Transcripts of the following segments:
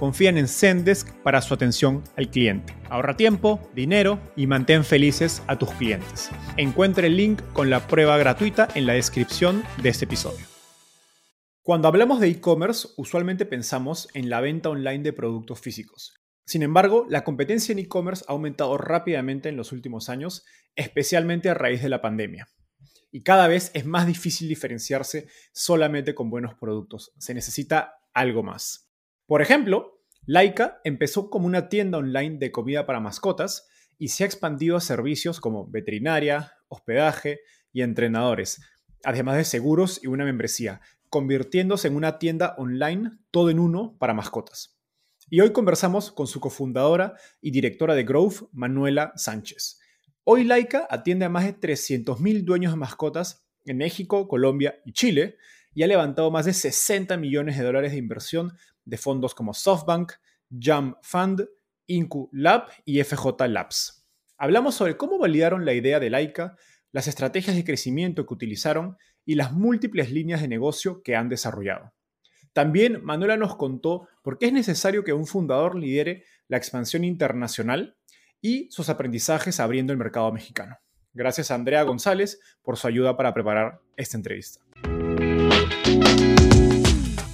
confían en Zendesk para su atención al cliente. Ahorra tiempo, dinero y mantén felices a tus clientes. Encuentre el link con la prueba gratuita en la descripción de este episodio. Cuando hablamos de e-commerce, usualmente pensamos en la venta online de productos físicos. Sin embargo, la competencia en e-commerce ha aumentado rápidamente en los últimos años, especialmente a raíz de la pandemia. Y cada vez es más difícil diferenciarse solamente con buenos productos. Se necesita algo más. Por ejemplo, Laika empezó como una tienda online de comida para mascotas y se ha expandido a servicios como veterinaria, hospedaje y entrenadores, además de seguros y una membresía, convirtiéndose en una tienda online todo en uno para mascotas. Y hoy conversamos con su cofundadora y directora de Growth, Manuela Sánchez. Hoy Laika atiende a más de 300.000 dueños de mascotas en México, Colombia y Chile y ha levantado más de 60 millones de dólares de inversión de fondos como SoftBank, Jam Fund, Incu Lab y FJ Labs. Hablamos sobre cómo validaron la idea de Laika, las estrategias de crecimiento que utilizaron y las múltiples líneas de negocio que han desarrollado. También Manuela nos contó por qué es necesario que un fundador lidere la expansión internacional y sus aprendizajes abriendo el mercado mexicano. Gracias a Andrea González por su ayuda para preparar esta entrevista.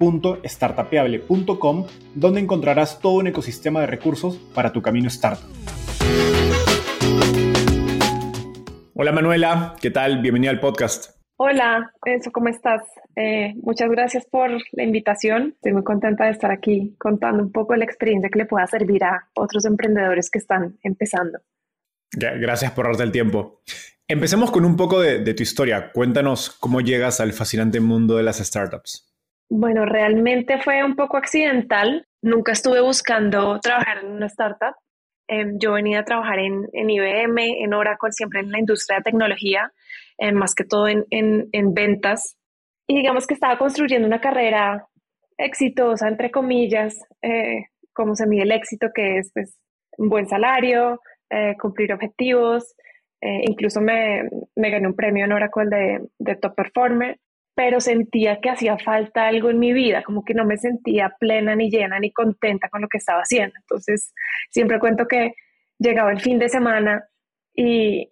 www.startapeable.com, donde encontrarás todo un ecosistema de recursos para tu camino startup. Hola Manuela, ¿qué tal? Bienvenida al podcast. Hola, Enzo, ¿cómo estás? Eh, muchas gracias por la invitación. Estoy muy contenta de estar aquí contando un poco la experiencia que le pueda servir a otros emprendedores que están empezando. Gracias por darte el tiempo. Empecemos con un poco de, de tu historia. Cuéntanos cómo llegas al fascinante mundo de las startups. Bueno, realmente fue un poco accidental. Nunca estuve buscando trabajar en una startup. Em, yo venía a trabajar en, IBM, en Oracle, siempre en la industria de tecnología, em, más que todo en, ventas. Y digamos que estaba construyendo una carrera exitosa, entre comillas, eh, como se mide el éxito, que es pues, un buen salario, eh, cumplir objetivos. Eh, incluso me, gané un premio en Oracle de, de Top Performer pero sentía que hacía falta algo en mi vida, como que no me sentía plena ni llena ni contenta con lo que estaba haciendo. Entonces, siempre cuento que llegaba el fin de semana y,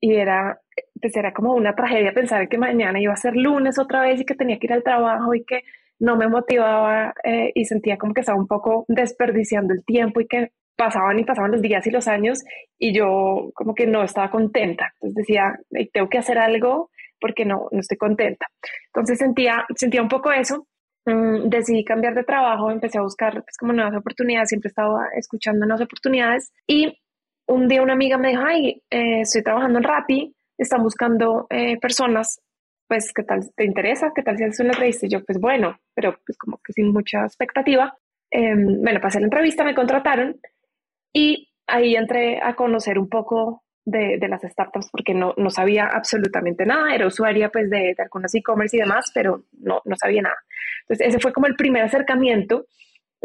y era, pues era como una tragedia pensar que mañana iba a ser lunes otra vez y que tenía que ir al trabajo y que no me motivaba eh, y sentía como que estaba un poco desperdiciando el tiempo y que pasaban y pasaban los días y los años y yo como que no estaba contenta. Entonces decía, tengo que hacer algo porque no, no estoy contenta. Entonces sentía, sentía un poco eso. Mm, decidí cambiar de trabajo, empecé a buscar pues, como nuevas oportunidades, siempre estaba escuchando nuevas oportunidades y un día una amiga me dijo, ay, eh, estoy trabajando en Rappi, están buscando eh, personas, pues, ¿qué tal te interesa? ¿Qué tal si haces una entrevista? Y yo, pues bueno, pero pues como que sin mucha expectativa. Eh, bueno, pasé la entrevista, me contrataron y ahí entré a conocer un poco de, las startups porque no, no, sabía absolutamente nada. Era usuaria pues de, de algunos e-commerce y demás, pero no, no sabía nada. Entonces ese fue como el primer acercamiento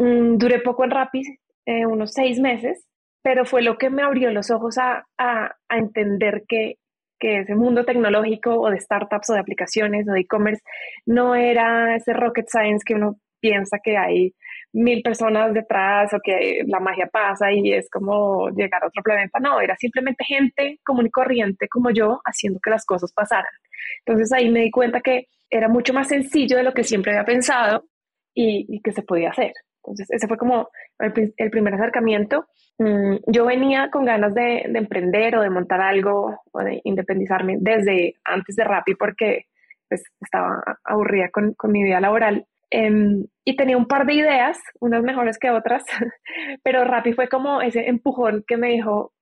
Mm, duré poco en Rappi, eh, unos seis meses, pero fue lo que me abrió los ojos a, a, a entender que, que ese mundo tecnológico o de startups o de aplicaciones o de e-commerce no era ese rocket science que uno piensa que hay mil personas detrás o que la magia pasa y es como llegar a otro planeta. No, era simplemente gente común y corriente como yo haciendo que las cosas pasaran. Entonces ahí me di cuenta que era mucho más sencillo de lo que siempre había pensado y, que se podía hacer. Entonces ese fue como el, primer acercamiento. Mm, yo venía con ganas de, emprender o de montar algo o de independizarme desde antes de Rappi porque pues, estaba aburrida con, con mi vida laboral Em, y tenía un par de ideas, unas mejores que otras, pero Rappi fue como ese empujón que me dijo,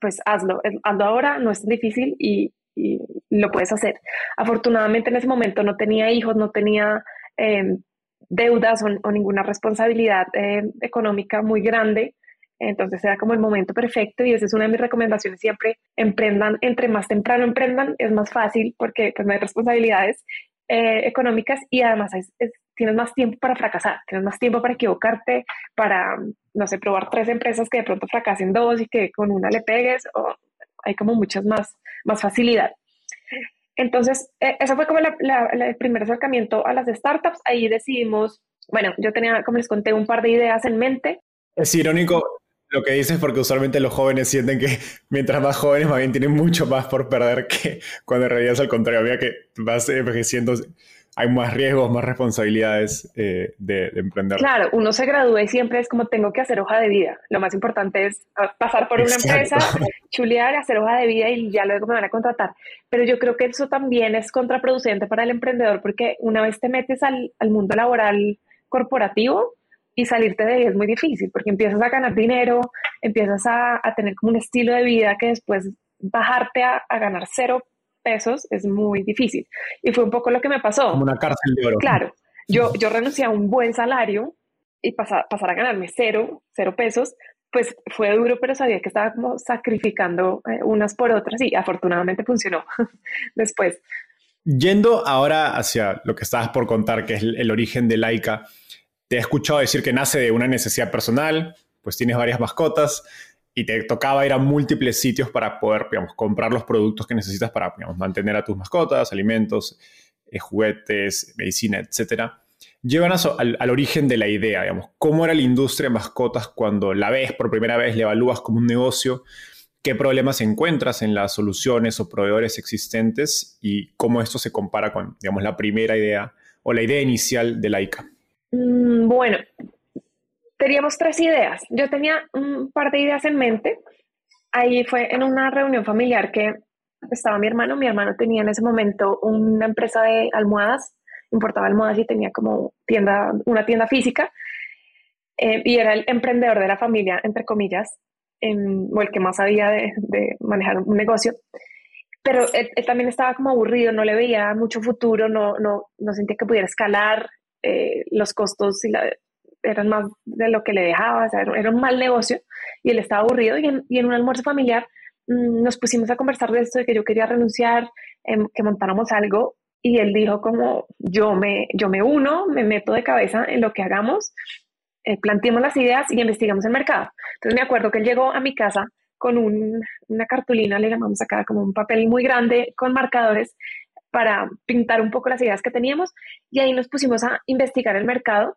pues hazlo, hazlo ahora, no es difícil y, y lo puedes hacer. Afortunadamente en ese momento no tenía hijos, no tenía em, deudas o, ninguna responsabilidad em, económica muy grande. Entonces era como el momento perfecto y esa es una de mis recomendaciones siempre, emprendan, entre más temprano emprendan es más fácil porque pues no hay responsabilidades eh, económicas y además es, tienes más tiempo para fracasar, tienes más tiempo para equivocarte, para, no sé, probar tres empresas que de pronto fracasen dos y que con una le pegues, o hay como muchas más, más facilidad. Entonces, eh, fue como el primer acercamiento a las startups. Ahí decidimos, bueno, yo tenía, como les conté, un par de ideas en mente. Es irónico lo que dices porque usualmente los jóvenes sienten que mientras más jóvenes más bien tienen mucho más por perder que cuando en realidad es al contrario, había que vas envejeciendo hay más riesgos, más responsabilidades eh, de, emprender. Claro, uno se gradúa y siempre es como tengo que hacer hoja de vida. Lo más importante es ah, pasar por una empresa, chulear, hacer hoja de vida y ya luego me van a contratar. Pero yo creo que eso también es contraproducente para el emprendedor porque una vez te metes al, mundo laboral corporativo y salirte de ahí es muy difícil porque empiezas a ganar dinero, empiezas a, tener como un estilo de vida que después bajarte a, a ganar cero pesos es muy difícil. Y fue un poco lo que me pasó. Como una cárcel de oro. Claro, yo, yo renuncié a un buen salario y pasar, pasar a ganarme cero, cero pesos, pues fue duro, pero sabía que estaba como sacrificando eh, unas por otras y afortunadamente funcionó después. Yendo ahora hacia lo que estabas por contar, que es el, el origen de Laika, te he escuchado decir que nace de una necesidad personal, pues tienes varias mascotas, y te tocaba ir a múltiples sitios para poder, digamos, comprar los productos que necesitas para, digamos, mantener a tus mascotas, alimentos, eh, juguetes, medicina, etc. Llévanos al, al, origen de la idea, digamos, cómo era la industria de mascotas cuando la ves por primera vez, le evalúas como un negocio, qué problemas encuentras en las soluciones o proveedores existentes y cómo esto se compara con, digamos, la primera idea o la idea inicial de Laika. Mm, bueno, teníamos tres ideas. Yo tenía un par de ideas en mente. Ahí fue en una reunión familiar que estaba mi hermano. Mi hermano tenía en ese momento una empresa de almohadas, importaba almohadas y tenía como tienda, una tienda física. Eh, y era el emprendedor de la familia, entre comillas, o el que más sabía de, manejar un negocio. Pero él, también estaba como aburrido, no le veía mucho futuro, no, no, no sentía que pudiera escalar. Eh, los costos y la, eran más de lo que le dejaba, o era un mal negocio y él estaba aburrido y en, un almuerzo familiar mm, nos pusimos a conversar de esto, de que yo quería renunciar, em, que montáramos algo y él dijo como yo me, yo me uno, me meto de cabeza en lo que hagamos, eh, planteemos las ideas y investigamos el mercado. Entonces me acuerdo que él llegó a mi casa con una cartulina, le llamamos acá como un papel muy grande con marcadores para pintar un poco las ideas que teníamos y ahí nos pusimos a investigar el mercado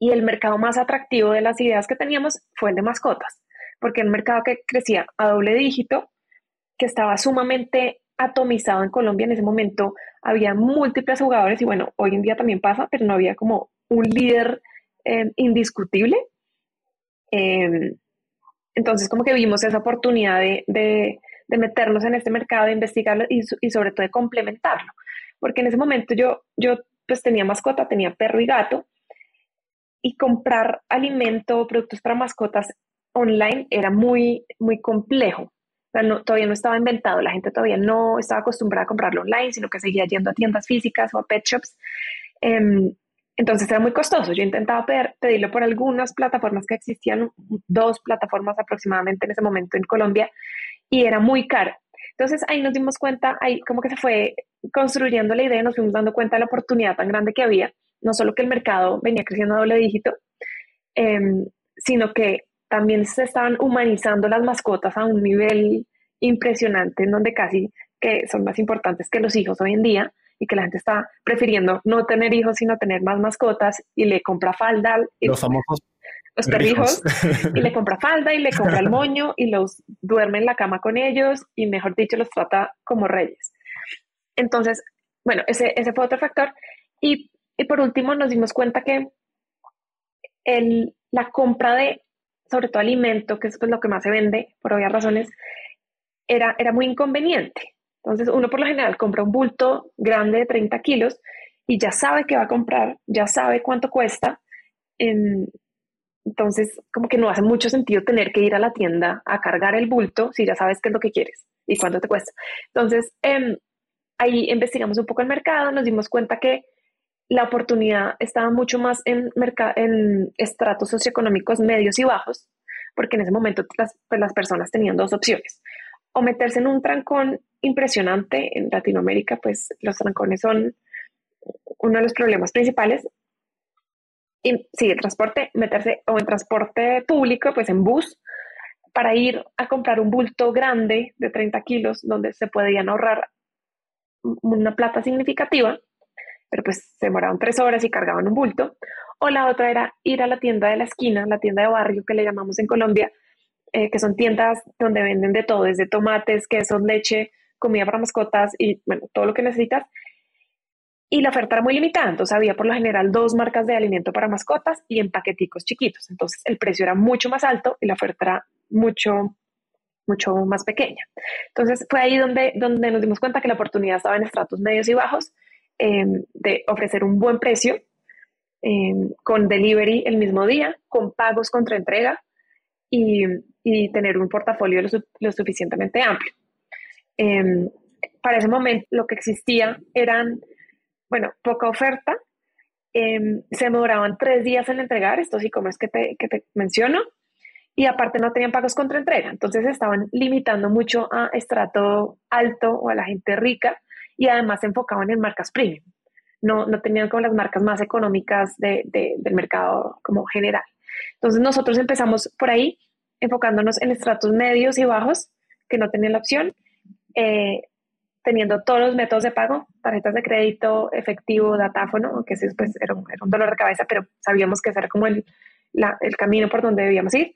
y el mercado más atractivo de las ideas que teníamos fue el de mascotas, porque el mercado que crecía a doble dígito, que estaba sumamente atomizado en Colombia en ese momento, había múltiples jugadores y bueno, hoy en día también pasa, pero no había como un líder eh, indiscutible. Em, entonces como que vimos esa oportunidad de, meternos en este mercado, de investigarlo y, y, sobre todo de complementarlo, porque en ese momento yo, yo pues tenía mascota, tenía perro y gato, y comprar alimento, productos para mascotas online era muy, muy complejo. todavía no estaba inventado, la gente todavía no estaba acostumbrada a comprarlo online, sino que seguía yendo a tiendas físicas o a pet shops. Em, entonces era muy costoso. Yo intentaba pedirlo por algunas plataformas que existían, dos plataformas aproximadamente en ese momento en Colombia, y era muy caro. Entonces ahí nos dimos cuenta, ahí como que se fue construyendo la idea, nos fuimos dando cuenta de la oportunidad tan grande que había no solo que el mercado venía creciendo a doble dígito, em, sino que también se estaban humanizando las mascotas a un nivel impresionante en donde casi que son más importantes que los hijos hoy en día y que la gente está prefiriendo no tener hijos sino tener más mascotas y le compra falda. Los famosos los perrijos y le compra falda y le compra el moño y los duerme en la cama con ellos y mejor dicho los trata como reyes. Entonces, bueno, ese, ese fue otro factor. Y, y por último nos dimos cuenta que el, la compra de, sobre todo alimento, que es pues lo que más se vende por obvias razones, era, era muy inconveniente. Entonces uno por lo general compra un bulto grande de 30 kilos y ya sabe que va a comprar, ya sabe cuánto cuesta. entonces, como que no hace mucho sentido tener que ir a la tienda a cargar el bulto si ya sabes qué es lo que quieres y cuánto te cuesta. Entonces, em, ahí investigamos un poco el mercado, nos dimos cuenta que la oportunidad estaba mucho más en, en estratos socioeconómicos medios y bajos, porque en ese momento las, pues, las personas tenían dos opciones o meterse en un trancón impresionante. En Latinoamérica, pues los trancones son uno de los problemas principales. Y sí, el transporte, meterse o en transporte público, pues en bus, para ir a comprar un bulto grande de 30 kilos, donde se podían ahorrar una plata significativa, pero pues se demoraban tres horas y cargaban un bulto. O la otra era ir a la tienda de la esquina, la tienda de barrio que le llamamos en Colombia, eh, que son tiendas donde venden de todo, desde tomates, quesos, leche, comida para mascotas y bueno, todo lo que necesitas. Y la oferta era muy limitada, entonces había por lo general dos marcas de alimento para mascotas y en paqueticos chiquitos. Entonces el precio era mucho más alto y la oferta era mucho, mucho más pequeña. Entonces fue ahí donde, donde nos dimos cuenta que la oportunidad estaba en estratos medios y bajos em, de ofrecer un buen precio em, con delivery el mismo día, con pagos contra entrega y, y tener un portafolio lo, suficientemente amplio. Em, para ese momento lo que existía eran, bueno, poca oferta, se demoraban tres días en entregar estos e-commerce que te, que te menciono y aparte no tenían pagos contra entrega, entonces estaban limitando mucho a estrato alto o a la gente rica y además se enfocaban en marcas premium. No, no tenían como las marcas más económicas de, de, del mercado como general. Entonces nosotros empezamos por ahí enfocándonos en estratos medios y bajos que no tenían la opción, eh, teniendo todos los métodos de pago, tarjetas de crédito, efectivo, datáfono, aunque ese pues, era, un, era un dolor de cabeza, pero sabíamos que ese era como el, el camino por donde debíamos ir,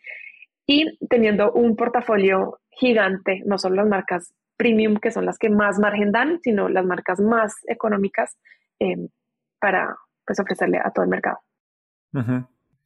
y teniendo un portafolio gigante, no solo las marcas premium, que son las que más margen dan, sino las marcas más económicas eh, para pues, ofrecerle a todo el mercado.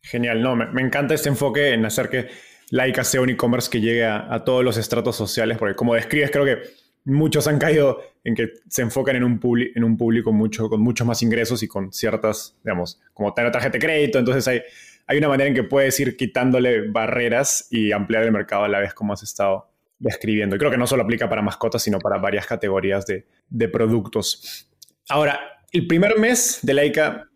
Genial, no, me, encanta este enfoque en hacer que Laika sea un e-commerce que llegue a, todos los estratos sociales, porque como describes, creo que muchos han caído en que se enfocan en un, en un público mucho, con muchos más ingresos y con ciertas, digamos, como tener tarjeta de crédito, entonces hay, hay una manera en que puedes ir quitándole barreras y ampliar el mercado a la vez como has estado describiendo. Y creo que no solo aplica para mascotas, sino para varias categorías de, productos. Ahora, el primer mes de Laika,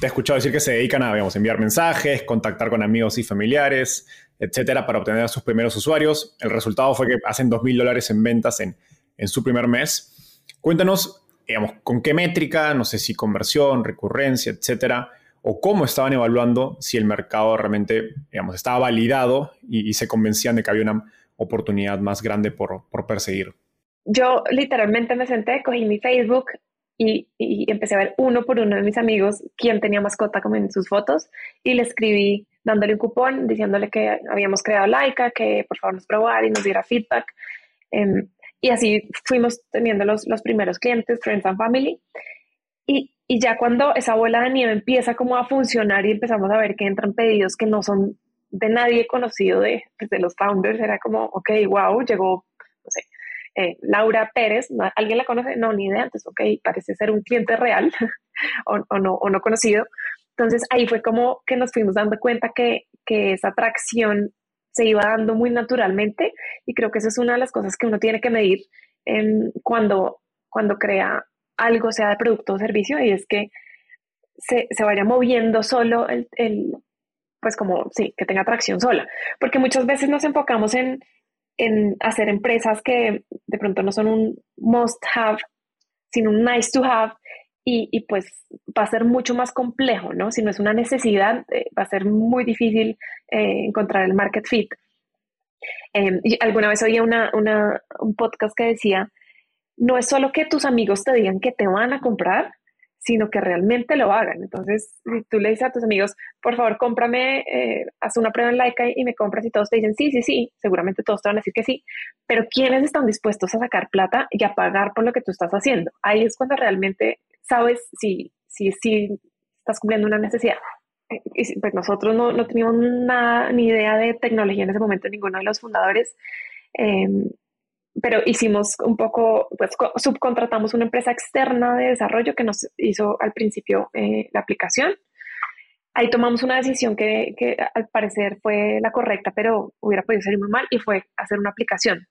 te he escuchado decir que se dedican a digamos, enviar mensajes, contactar con amigos y familiares, etcétera, para obtener a sus primeros usuarios. El resultado fue que hacen 2.000 dólares en ventas en, en su primer mes. Cuéntanos, digamos, con qué métrica, no sé si conversión, recurrencia, etcétera, o cómo estaban evaluando si el mercado realmente, digamos, estaba validado y, se convencían de que había una oportunidad más grande por, por perseguir. Yo literalmente me senté, cogí mi Facebook, y, empecé a ver uno por uno de mis amigos quién tenía mascota como en sus fotos y le escribí dándole un cupón, diciéndole que habíamos creado Laika, que por favor nos probara y nos diera feedback. Em, y así fuimos teniendo los, los primeros clientes, Friends and Family. Y, y, ya cuando esa bola de nieve empieza como a funcionar y empezamos a ver que entran pedidos que no son de nadie conocido de, pues, de los founders, era como, ok, wow, llegó, no sé, eh, Laura Pérez, ¿alguien la conoce? No, ni idea, entonces, ok, parece ser un cliente real o, no, o no conocido. Entonces ahí fue como que nos fuimos dando cuenta que, que esa atracción se iba dando muy naturalmente y creo que esa es una de las cosas que uno tiene que medir cuando, cuando crea algo, sea de producto o servicio, y es que se, se vaya moviendo solo el, pues como, sí, que tenga atracción sola, porque muchas veces nos enfocamos en, en hacer empresas que de pronto no son un must have, sino un nice to have, y, pues va a ser mucho más complejo, ¿no? Si no es una necesidad, eh, va a ser muy difícil eh, encontrar el market fit. Em, y alguna vez oía una, un podcast que decía, no es solo que tus amigos te digan que te van a comprar, sino que realmente lo hagan. Entonces, si tú le dices a tus amigos, por favor, cómprame, eh, haz una prueba en Laika y me compras y todos te dicen, sí, sí, sí, seguramente todos te van a decir que sí, pero ¿quiénes están dispuestos a sacar plata y a pagar por lo que tú estás haciendo? Ahí es cuando realmente sabes si, si, si estás cumpliendo una necesidad. Y pues nosotros no, no teníamos nada, ni idea de tecnología en ese momento, ninguno de los fundadores. Em, pero hicimos un poco, pues subcontratamos una empresa externa de desarrollo que nos hizo al principio eh, la aplicación. Ahí tomamos una decisión que, que, al parecer fue la correcta, pero hubiera podido salir muy mal y fue hacer una aplicación.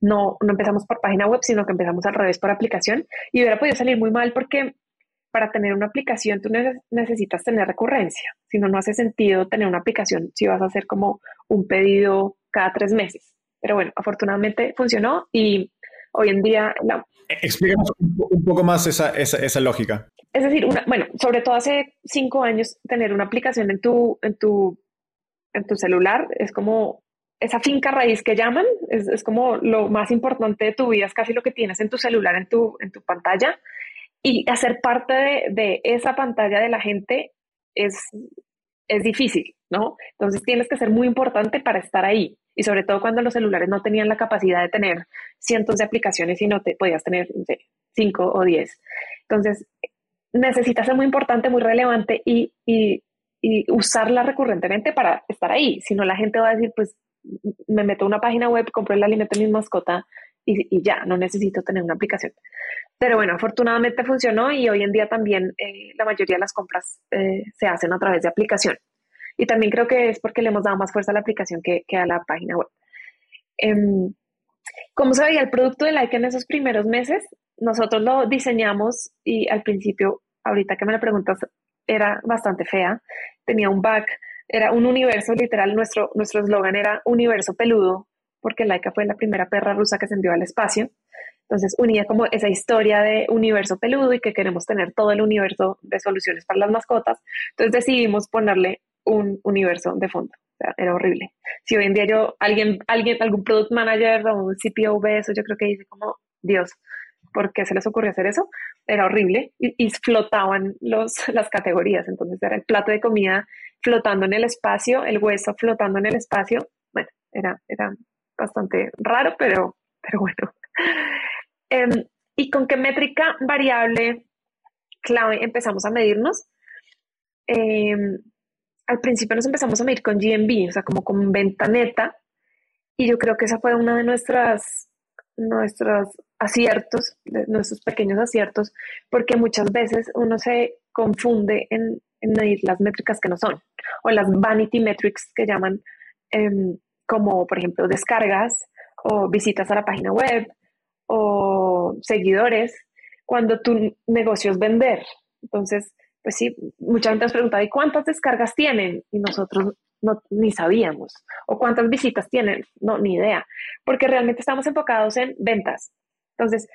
No, no empezamos por página web, sino que empezamos al revés por aplicación y hubiera podido salir muy mal porque para tener una aplicación tú necesitas tener recurrencia. Si no, no hace sentido tener una aplicación si vas a hacer como un pedido cada tres meses. Pero bueno, afortunadamente funcionó y hoy en día... La... Explícanos un poco más esa, esa, esa lógica. Es decir, una, bueno, sobre todo hace cinco años, tener una aplicación en tu, en tu, en tu celular es como esa finca raíz que llaman, es, es, como lo más importante de tu vida, es casi lo que tienes en tu celular, en tu, en tu pantalla. Y hacer parte de, de esa pantalla de la gente es, es difícil, ¿no? Entonces tienes que ser muy importante para estar ahí y sobre todo cuando los celulares no tenían la capacidad de tener cientos de aplicaciones y no te podías tener cinco o diez. Entonces, necesitas ser muy importante, muy relevante y, y, y, usarla recurrentemente para estar ahí. Si no, la gente va a decir, pues me meto a una página web, compro el alimento de mi mascota y, y, ya, no necesito tener una aplicación. Pero bueno, afortunadamente funcionó y hoy en día también eh, la mayoría de las compras eh, se hacen a través de aplicación. Y también creo que es porque le hemos dado más fuerza a la aplicación que, que a la página web. Eh, ¿Cómo se veía el producto de Like en esos primeros meses? Nosotros lo diseñamos y al principio, ahorita que me lo preguntas, era bastante fea. Tenía un bug, era un universo literal. Nuestro nuestro eslogan era universo peludo, porque Laika fue la primera perra rusa que se envió al espacio. Entonces unía como esa historia de universo peludo y que queremos tener todo el universo de soluciones para las mascotas. Entonces decidimos ponerle un universo de fondo. Era horrible. Si hoy en día yo, alguien, alguien, algún product manager o un CPO eso, yo creo que dice como, Dios, ¿por qué se les ocurrió hacer eso? Era horrible y, flotaban los, las categorías. Entonces era el plato de comida flotando en el espacio, el hueso flotando en el espacio. Bueno, era, era bastante raro, pero, pero bueno. Em, ¿Y con qué métrica variable clave empezamos a medirnos? Eh, al principio nos empezamos a medir con GMB, o sea, como con venta neta, y yo creo que esa fue una de nuestras nuestros aciertos, de nuestros pequeños aciertos, porque muchas veces uno se confunde en, medir las métricas que no son, o las vanity metrics que llaman, em, como por ejemplo descargas o visitas a la página web o seguidores, cuando tu negocio es vender. Entonces, pues sí, mucha gente nos preguntaba, ¿y cuántas descargas tienen? Y nosotros no, ni sabíamos. ¿O cuántas visitas tienen? No, ni idea. Porque realmente estamos enfocados en ventas. Entonces,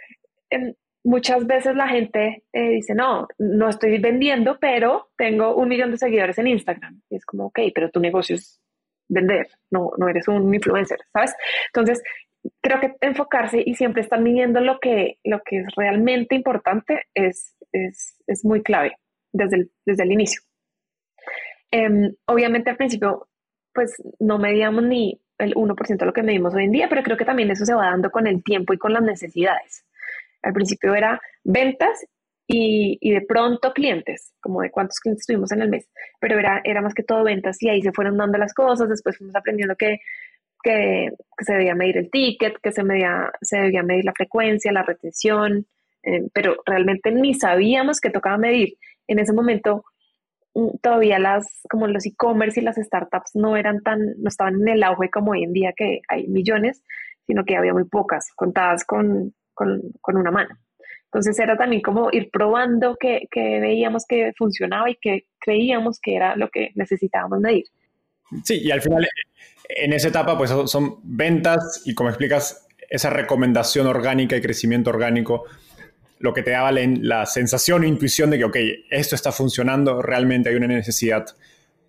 muchas veces la gente eh, dice, no, no estoy vendiendo, pero tengo un millón de seguidores en Instagram. Y es como, ok, pero tu negocio es vender, no, no eres un influencer, ¿sabes? Entonces, creo que enfocarse y siempre estar midiendo lo que, lo que es realmente importante es, es, es muy clave desde el, desde el inicio. Em, obviamente al principio, pues no medíamos ni el 1% de lo que medimos hoy en día, pero creo que también eso se va dando con el tiempo y con las necesidades. Al principio era ventas y, y, de pronto clientes, como de cuántos clientes tuvimos en el mes, pero era, era más que todo ventas y ahí se fueron dando las cosas, después fuimos aprendiendo que, que, que se debía medir el ticket, que se, medía, se debía medir la frecuencia, la retención, eh, pero realmente ni sabíamos que tocaba medir en ese momento mm, todavía las, como los e-commerce y las startups no eran tan, no estaban en el auge como hoy en día que hay millones, sino que había muy pocas, contadas con, con, con una mano. Entonces era también como ir probando que, que, veíamos que funcionaba y que creíamos que era lo que necesitábamos medir. Sí, y al final en esa etapa pues son ventas y como explicas, esa recomendación orgánica y crecimiento orgánico lo que te daba la, sensación o intuición de que, ok, esto está funcionando, realmente hay una necesidad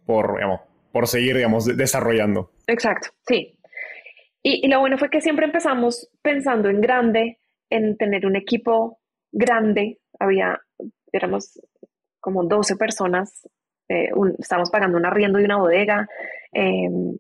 por, digamos, por seguir, desarrollando. Exacto, sí. Y, lo bueno fue que siempre empezamos pensando en grande, en tener un equipo grande. Había, éramos como 12 personas, eh, estábamos pagando un arriendo de una bodega. Em,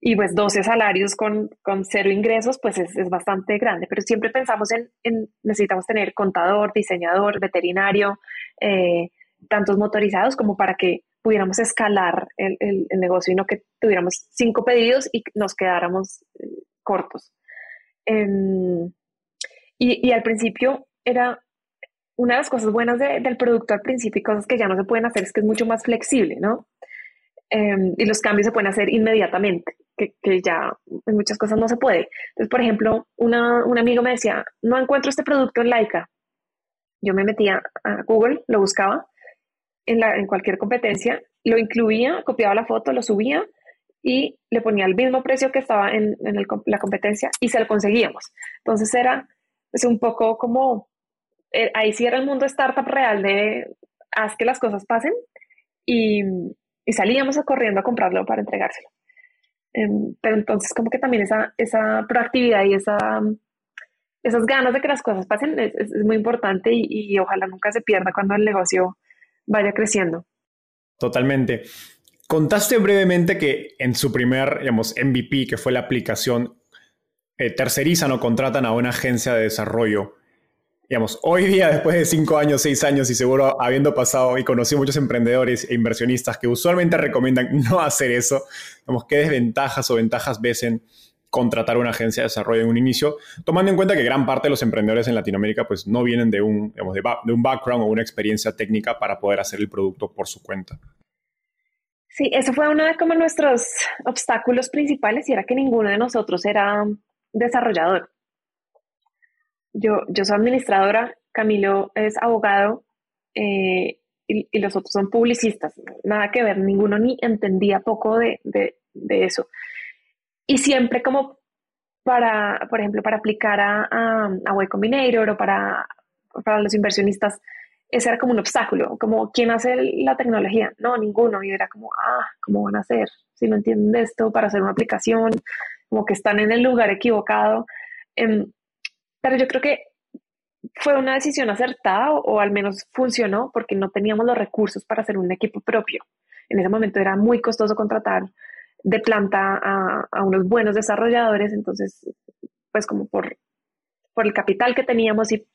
y pues 12 salarios con, con cero ingresos, pues es, es, bastante grande, pero siempre pensamos en, en, necesitamos tener contador, diseñador, veterinario, eh, tantos motorizados como para que pudiéramos escalar el, el, negocio y no que tuviéramos cinco pedidos y nos quedáramos eh, cortos. Em, y, y, al principio era una de las cosas buenas del producto al principio y cosas que ya no se pueden hacer es que es mucho más flexible, ¿no? Em, y los cambios se pueden hacer inmediatamente que, ya en muchas cosas no se puede. Entonces, por ejemplo, un amigo me decía, no encuentro este producto en Laika. Yo me metía a Google, lo buscaba en, la, en cualquier competencia, lo incluía, copiaba la foto, lo subía y le ponía el mismo precio que estaba en, en la competencia y se lo conseguíamos. Entonces era es un poco como, eh, ahí sí era el mundo startup real de haz que las cosas pasen y, y salíamos corriendo a comprarlo para entregárselo. Em, pero entonces como que también esa, esa proactividad y esa, esas ganas de que las cosas pasen es, es muy importante y, ojalá nunca se pierda cuando el negocio vaya creciendo. Totalmente. Contaste brevemente que en su primer, digamos, MVP, que fue la aplicación, eh, tercerizan o contratan a una agencia de desarrollo digamos, hoy día, después de cinco años, seis años y seguro habiendo pasado y conocido muchos emprendedores e inversionistas que usualmente recomiendan no hacer eso, digamos, ¿qué desventajas o ventajas ves en contratar una agencia de desarrollo en un inicio, tomando en cuenta que gran parte de los emprendedores en Latinoamérica pues no vienen de un, digamos, de, de un background o una experiencia técnica para poder hacer el producto por su cuenta? Sí, eso fue uno de como nuestros obstáculos principales y era que ninguno de nosotros era desarrollador yo, yo soy administradora, Camilo es abogado eh, y, los otros son publicistas. Nada que ver, ninguno ni entendía poco de, eso. Y siempre como para, por ejemplo, para aplicar a, a, a Y Combinator o para, para los inversionistas, ese era como un obstáculo, como ¿quién hace la tecnología? No, ninguno. Y era como, ah, ¿cómo van a hacer? Si no entienden esto para hacer una aplicación, como que están en el lugar equivocado. Em, pero yo creo que fue una decisión acertada o, al menos funcionó porque no teníamos los recursos para hacer un equipo propio. En ese momento era muy costoso contratar de planta a, unos buenos desarrolladores, entonces, pues como por, por el capital que teníamos y,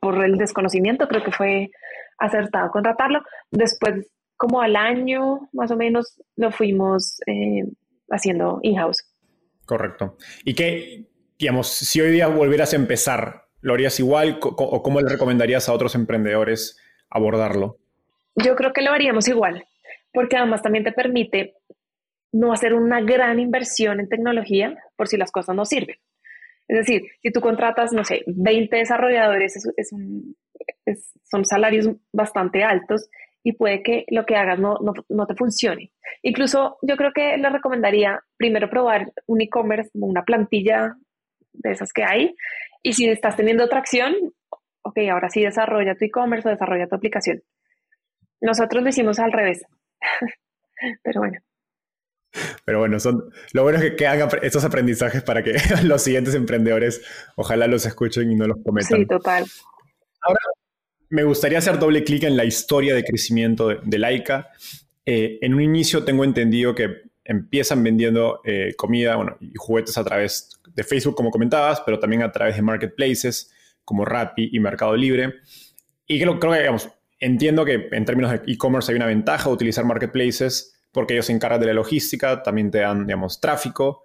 por el desconocimiento, creo que fue acertado contratarlo. Después, como al año más o menos, lo fuimos eh, haciendo in-house. Correcto. ¿Y qué, digamos, si hoy día volvieras a empezar, ¿lo harías igual o cómo le recomendarías a otros emprendedores abordarlo? Yo creo que lo haríamos igual, porque además también te permite no hacer una gran inversión en tecnología por si las cosas no sirven. Es decir, si tú contratas, no sé, 20 desarrolladores, son salarios bastante altos y puede que lo que hagas no, no, no, te funcione. Incluso yo creo que le recomendaría primero probar un e-commerce una plantilla de esas que hay. Y si estás teniendo otra acción, ok, ahora sí desarrolla tu e-commerce o desarrolla tu aplicación. Nosotros lo hicimos al revés. Pero bueno. Pero bueno, son, lo bueno es que, hagan estos aprendizajes para que los siguientes emprendedores ojalá los escuchen y no los cometan. Sí, total. Ahora, me gustaría hacer doble clic en la historia de crecimiento de, Laika. Eh, en un inicio tengo entendido que empiezan vendiendo eh, comida y juguetes a través de Facebook, como comentabas, pero también a través de marketplaces como Rappi y Mercado Libre. Y creo, creo que, digamos, entiendo que en términos de e-commerce hay una ventaja utilizar marketplaces porque ellos se encargan de la logística, también te dan, digamos, tráfico.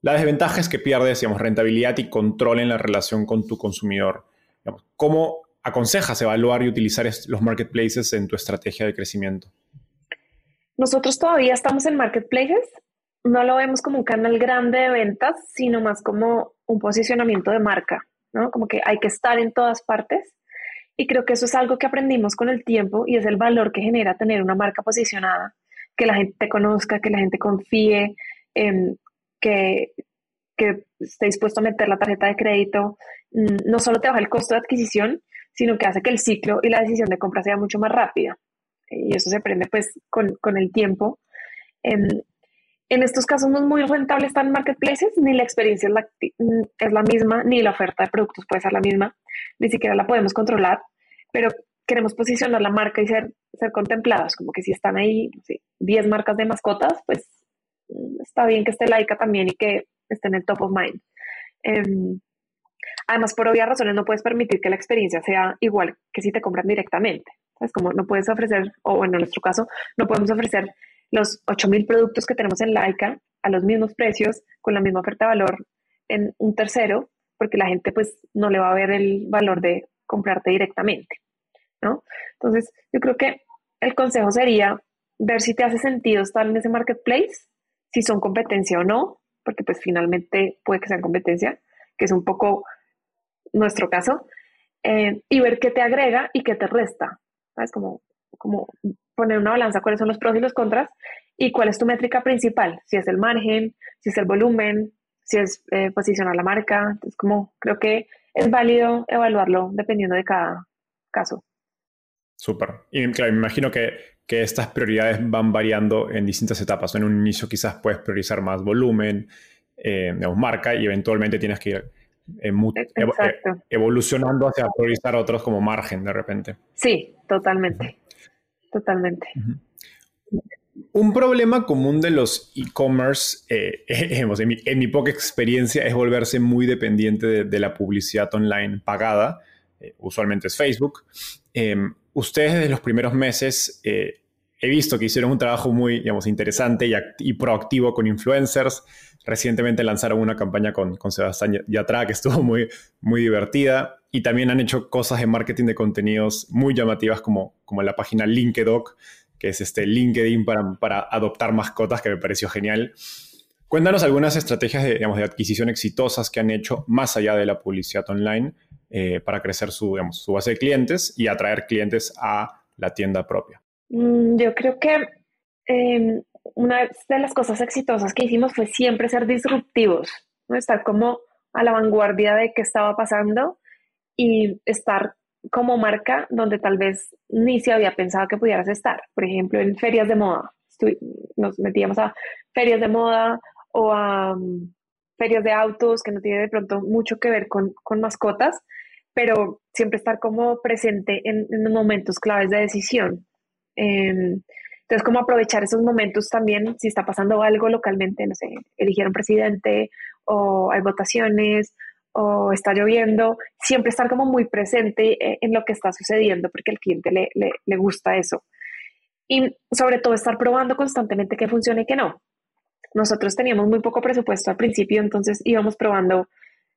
La desventaja es que pierdes, digamos, rentabilidad y control en la relación con tu consumidor. ¿Cómo aconsejas evaluar y utilizar los marketplaces en tu estrategia de crecimiento? Nosotros todavía estamos en marketplaces, no lo vemos como un canal grande de ventas, sino más como un posicionamiento de marca, ¿no? Como que hay que estar en todas partes. Y creo que eso es algo que aprendimos con el tiempo y es el valor que genera tener una marca posicionada, que la gente te conozca, que la gente confíe, em, que, que esté dispuesto a meter la tarjeta de crédito. Mm, no solo te baja el costo de adquisición, sino que hace que el ciclo y la decisión de compra sea mucho más rápida. Y eso se aprende pues con, con el tiempo. En, en, estos casos no es muy rentable estar en marketplaces, ni la experiencia es la, es la misma, ni la oferta de productos puede ser la misma, ni siquiera la podemos controlar, pero queremos posicionar la marca y ser, ser contempladas, como que si están ahí 10 marcas de mascotas, pues mm, está bien que esté laica también y que esté en el top of mind. Em, además, por obvias razones, no puedes permitir que la experiencia sea igual que si te compran directamente. Es como no puedes ofrecer, o bueno, en nuestro caso, no podemos ofrecer los 8000 productos que tenemos en Laika a los mismos precios, con la misma oferta de valor en un tercero, porque la gente pues no le va a ver el valor de comprarte directamente, ¿no? Entonces, yo creo que el consejo sería ver si te hace sentido estar en ese marketplace, si son competencia o no, porque pues finalmente puede que sean competencia, que es un poco nuestro caso, eh, y ver qué te agrega y qué te resta. ¿Sabes? Como, como poner una balanza cuáles son los pros y los contras y cuál es tu métrica principal, si es el margen, si es el volumen, si es eh, posicionar la marca. Entonces, como creo que es válido evaluarlo dependiendo de cada caso. Súper. Y claro, me imagino que, que, estas prioridades van variando en distintas etapas. En un inicio quizás puedes priorizar más volumen, eh, digamos, marca, y eventualmente tienes que ir evolucionando hacia priorizar otros como margen de repente. Sí, totalmente. Totalmente. Un problema común de los e-commerce, eh, en, mi, poca experiencia, es volverse muy dependiente de, la publicidad online pagada. usualmente es Facebook. Em, ustedes desde los primeros meses he visto que hicieron un trabajo muy digamos, interesante y, proactivo con influencers Recientemente lanzaron una campaña con, con Sebastián Yatra que estuvo muy, muy divertida. Y también han hecho cosas de marketing de contenidos muy llamativas como, como la página LinkedOc, que es este LinkedIn para, para adoptar mascotas, que me pareció genial. Cuéntanos algunas estrategias de, digamos, de adquisición exitosas que han hecho más allá de la publicidad online eh, para crecer su, digamos, su base de clientes y atraer clientes a la tienda propia. Mm, yo creo que em, una de las cosas exitosas que hicimos fue siempre ser disruptivos, ¿no? estar como a la vanguardia de qué estaba pasando y estar como marca donde tal vez ni se había pensado que pudieras estar. Por ejemplo, en ferias de moda. nos metíamos a ferias de moda o a um, ferias de autos que no tiene de pronto mucho que ver con, con mascotas, pero siempre estar como presente en, en momentos claves de decisión. Eh, entonces, cómo aprovechar esos momentos también, si está pasando algo localmente, no sé, eligieron presidente o hay votaciones o está lloviendo, siempre estar como muy presente eh, en lo que está sucediendo porque al cliente le, le, gusta eso. Y sobre todo estar probando constantemente qué funciona y qué no. Nosotros teníamos muy poco presupuesto al principio, entonces íbamos probando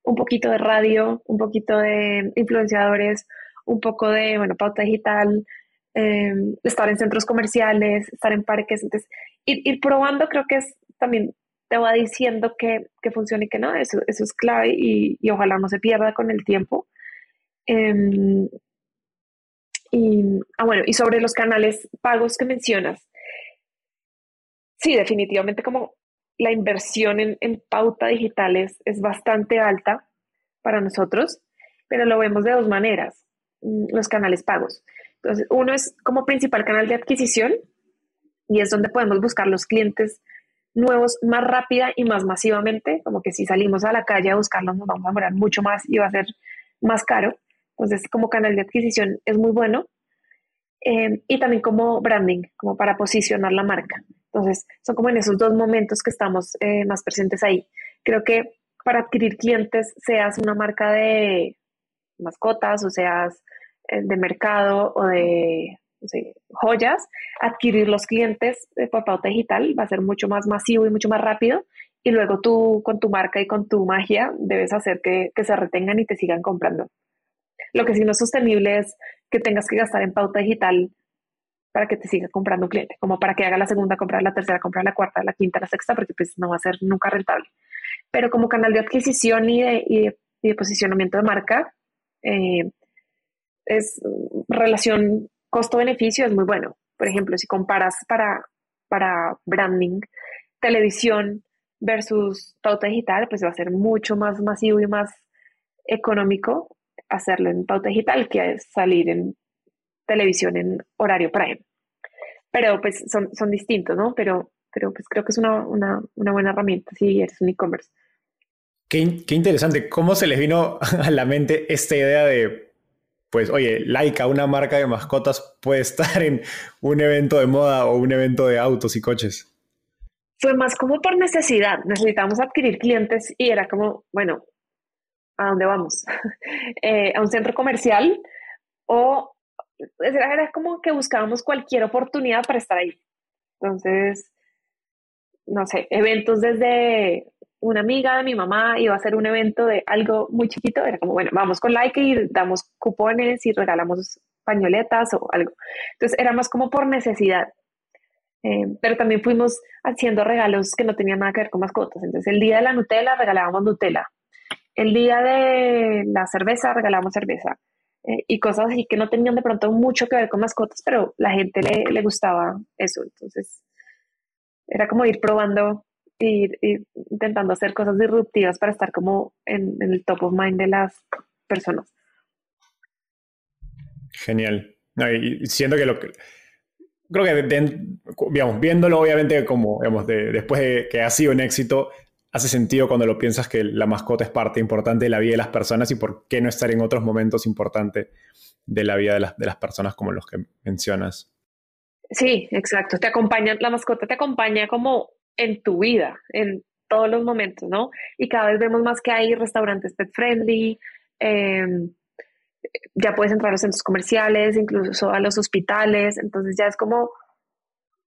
un poquito de radio, un poquito de influenciadores, un poco de, bueno, pauta digital, Em, estar en centros comerciales, estar en parques. Entonces, ir, probando creo que es también te va diciendo que, que funciona y que no, eso, eso es clave y, ojalá no se pierda con el tiempo. Em, y, ah, bueno, y sobre los canales pagos que mencionas, sí, definitivamente como la inversión en, en pauta digital es, es bastante alta para nosotros, pero lo vemos de dos maneras, mm, los canales pagos. Entonces, uno es como principal canal de adquisición y es donde podemos buscar los clientes nuevos más rápida y más masivamente, como que si salimos a la calle a buscarlos nos vamos a demorar mucho más y va a ser más caro. Entonces, como canal de adquisición es muy bueno. Eh, y también como branding, como para posicionar la marca. Entonces, son como en esos dos momentos que estamos eh, más presentes ahí. Creo que para adquirir clientes, seas una marca de mascotas o seas de mercado o de joyas, adquirir los clientes por pauta digital va a ser mucho más masivo y mucho más rápido. Y luego tú con tu marca y con tu magia debes hacer que, que se retengan y te sigan comprando. Lo que sí no es sostenible es que tengas que gastar en pauta digital para que te siga comprando un cliente, como para que haga la segunda compra, la tercera compra, la cuarta, la quinta, la sexta, porque pues no va a ser nunca rentable. Pero como canal de adquisición y de, y de, posicionamiento de marca, eh, es relación costo-beneficio es muy bueno. Por ejemplo, si comparas para, para branding, televisión versus pauta digital, pues va a ser mucho más masivo y más económico hacerlo en pauta digital que salir en televisión en horario prime. Pero pues son, son distintos, ¿no? Pero, pero pues creo que es una, una, una buena herramienta si eres un e-commerce. Qué, qué, interesante. ¿Cómo se les vino a la mente esta idea de, pues, oye, Laika, una marca de mascotas, puede estar en un evento de moda o un evento de autos y coches? Fue más como por necesidad. Necesitábamos adquirir clientes y era como, bueno, ¿a dónde vamos? eh, ¿A un centro comercial? O era como que buscábamos cualquier oportunidad para estar ahí. Entonces, no sé, eventos desde una amiga de mi mamá iba a hacer un evento de algo muy chiquito, era como, bueno, vamos con like y damos cupones y regalamos pañoletas o algo. Entonces era más como por necesidad. Eh, pero también fuimos haciendo regalos que no tenían nada que ver con mascotas. Entonces el día de la Nutella regalábamos Nutella. El día de la cerveza regalábamos cerveza. Eh, y cosas así que no tenían de pronto mucho que ver con mascotas, pero la gente le, le gustaba eso. Entonces era como ir probando ir, intentando hacer cosas disruptivas para estar como en, el top of mind de las personas. Genial. y siento que lo que... Creo que, digamos, viéndolo obviamente como, digamos, después de que ha sido un éxito, hace sentido cuando lo piensas que la mascota es parte importante de la vida de las personas y por qué no estar en otros momentos importantes de la vida de las, de las personas como los que mencionas. Sí, exacto. Te acompaña, la mascota te acompaña como en tu vida, en todos los momentos, ¿no? Y cada vez vemos más que hay restaurantes pet friendly, em, ya puedes entrar a los centros comerciales, incluso a los hospitales, entonces ya es como,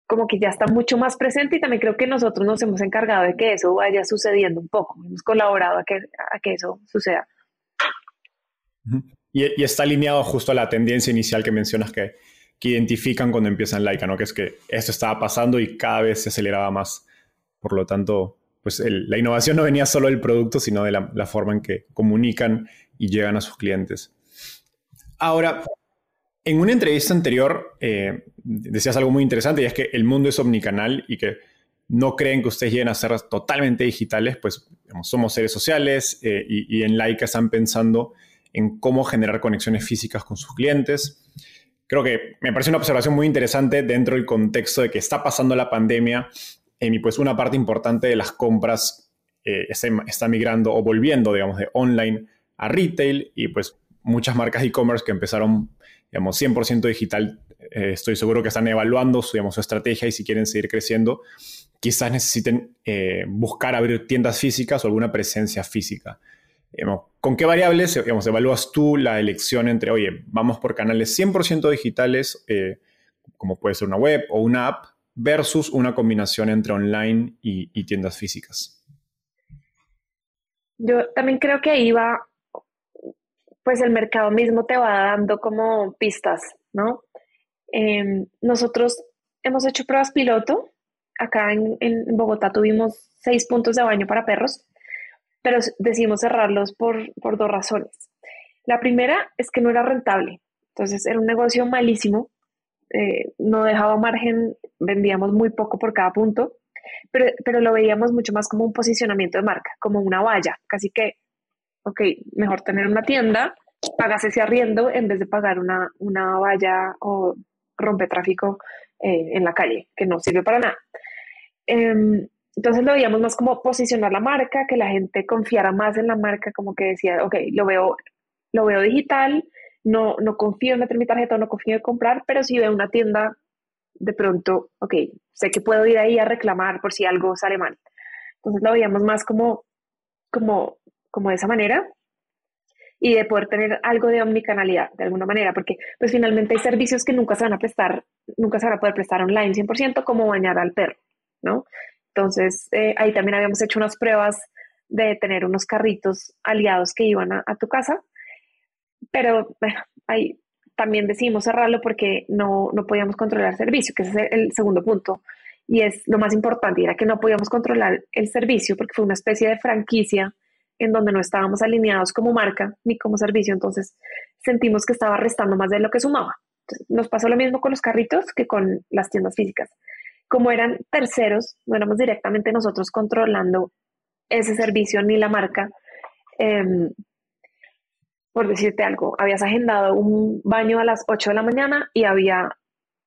como que ya está mucho más presente y también creo que nosotros nos hemos encargado de que eso vaya sucediendo un poco, hemos colaborado a que, a que eso suceda. Y, y, está alineado justo a la tendencia inicial que mencionas que, que identifican cuando empiezan Laika, ¿no? Que es que esto estaba pasando y cada vez se aceleraba más. Por lo tanto, pues la innovación no venía solo del producto, sino de la, forma en que comunican y llegan a sus clientes. Ahora, en una entrevista anterior eh, decías algo muy interesante y es que el mundo es omnicanal y que no creen que ustedes lleguen a ser totalmente digitales, pues somos seres sociales eh, y, y, en Laika están pensando en cómo generar conexiones físicas con sus clientes. Creo que me parece una observación muy interesante dentro del contexto de que está pasando la pandemia y pues una parte importante de las compras eh, está, migrando o volviendo, digamos, de online a retail y pues muchas marcas e-commerce que empezaron, digamos, 100% digital, eh, estoy seguro que están evaluando su, digamos, su estrategia y si quieren seguir creciendo, quizás necesiten eh, buscar abrir tiendas físicas o alguna presencia física. ¿Con qué variables digamos, evalúas tú la elección entre, oye, vamos por canales 100% digitales, como puede ser una web o una app, versus una combinación entre online y, tiendas físicas? Yo también creo que ahí va, pues el mercado mismo te va dando como pistas, ¿no? Em, nosotros hemos hecho pruebas piloto. Acá en, Bogotá tuvimos seis puntos de baño para perros, pero decidimos cerrarlos por, por dos razones. La primera es que no era rentable, entonces era un negocio malísimo eh, no dejaba margen, vendíamos muy poco por cada punto, pero, pero lo veíamos mucho más como un posicionamiento de marca, como una valla, casi que, ok, mejor tener una tienda, pagas ese arriendo en vez de pagar una, una valla o rompe tráfico eh, en la calle, que no sirve para nada. Em, entonces lo veíamos más como posicionar la marca, que la gente confiara más en la marca, como que decía, ok, lo veo, lo veo digital, no, no confío en meter mi tarjeta, no confío en comprar, pero si veo una tienda, de pronto, ok, sé que puedo ir ahí a reclamar por si algo sale mal. Entonces lo veíamos más como, como, como de esa manera y de poder tener algo de omnicanalidad de alguna manera, porque pues finalmente hay servicios que nunca se van a prestar, nunca se van a poder prestar online 100%, como bañar al perro, ¿no? Entonces eh, ahí también habíamos hecho unas pruebas de tener unos carritos aliados que iban a tu casa pero bueno, ahí también decidimos cerrarlo porque no, no podíamos controlar servicio, que ese es el segundo punto. Y es lo más importante, era que no podíamos controlar el servicio porque fue una especie de franquicia en donde no estábamos alineados como marca ni como servicio, entonces sentimos que estaba restando más de lo que sumaba. nos pasó lo mismo con los carritos que con las tiendas físicas. Como eran terceros, no éramos directamente nosotros controlando ese servicio ni la marca, eh, por decirte algo, habías agendado un baño a las 8 de la mañana y había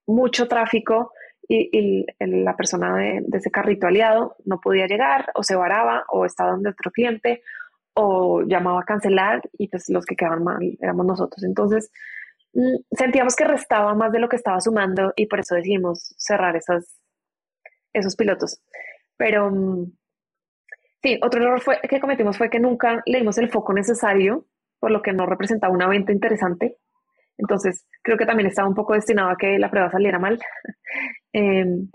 mucho tráfico y, la persona de, ese carrito aliado no podía llegar o se varaba o estaba donde otro cliente o llamaba a cancelar y pues los que quedaban mal éramos nosotros. Entonces mm, sentíamos que restaba más de lo que estaba sumando y por eso decidimos cerrar esas, esos pilotos. Pero mm, sí, otro error fue, que cometimos fue que nunca le dimos el foco necesario, por lo que no representaba una venta interesante. Entonces, creo que también estaba un poco destinado a que la prueba saliera mal. Em,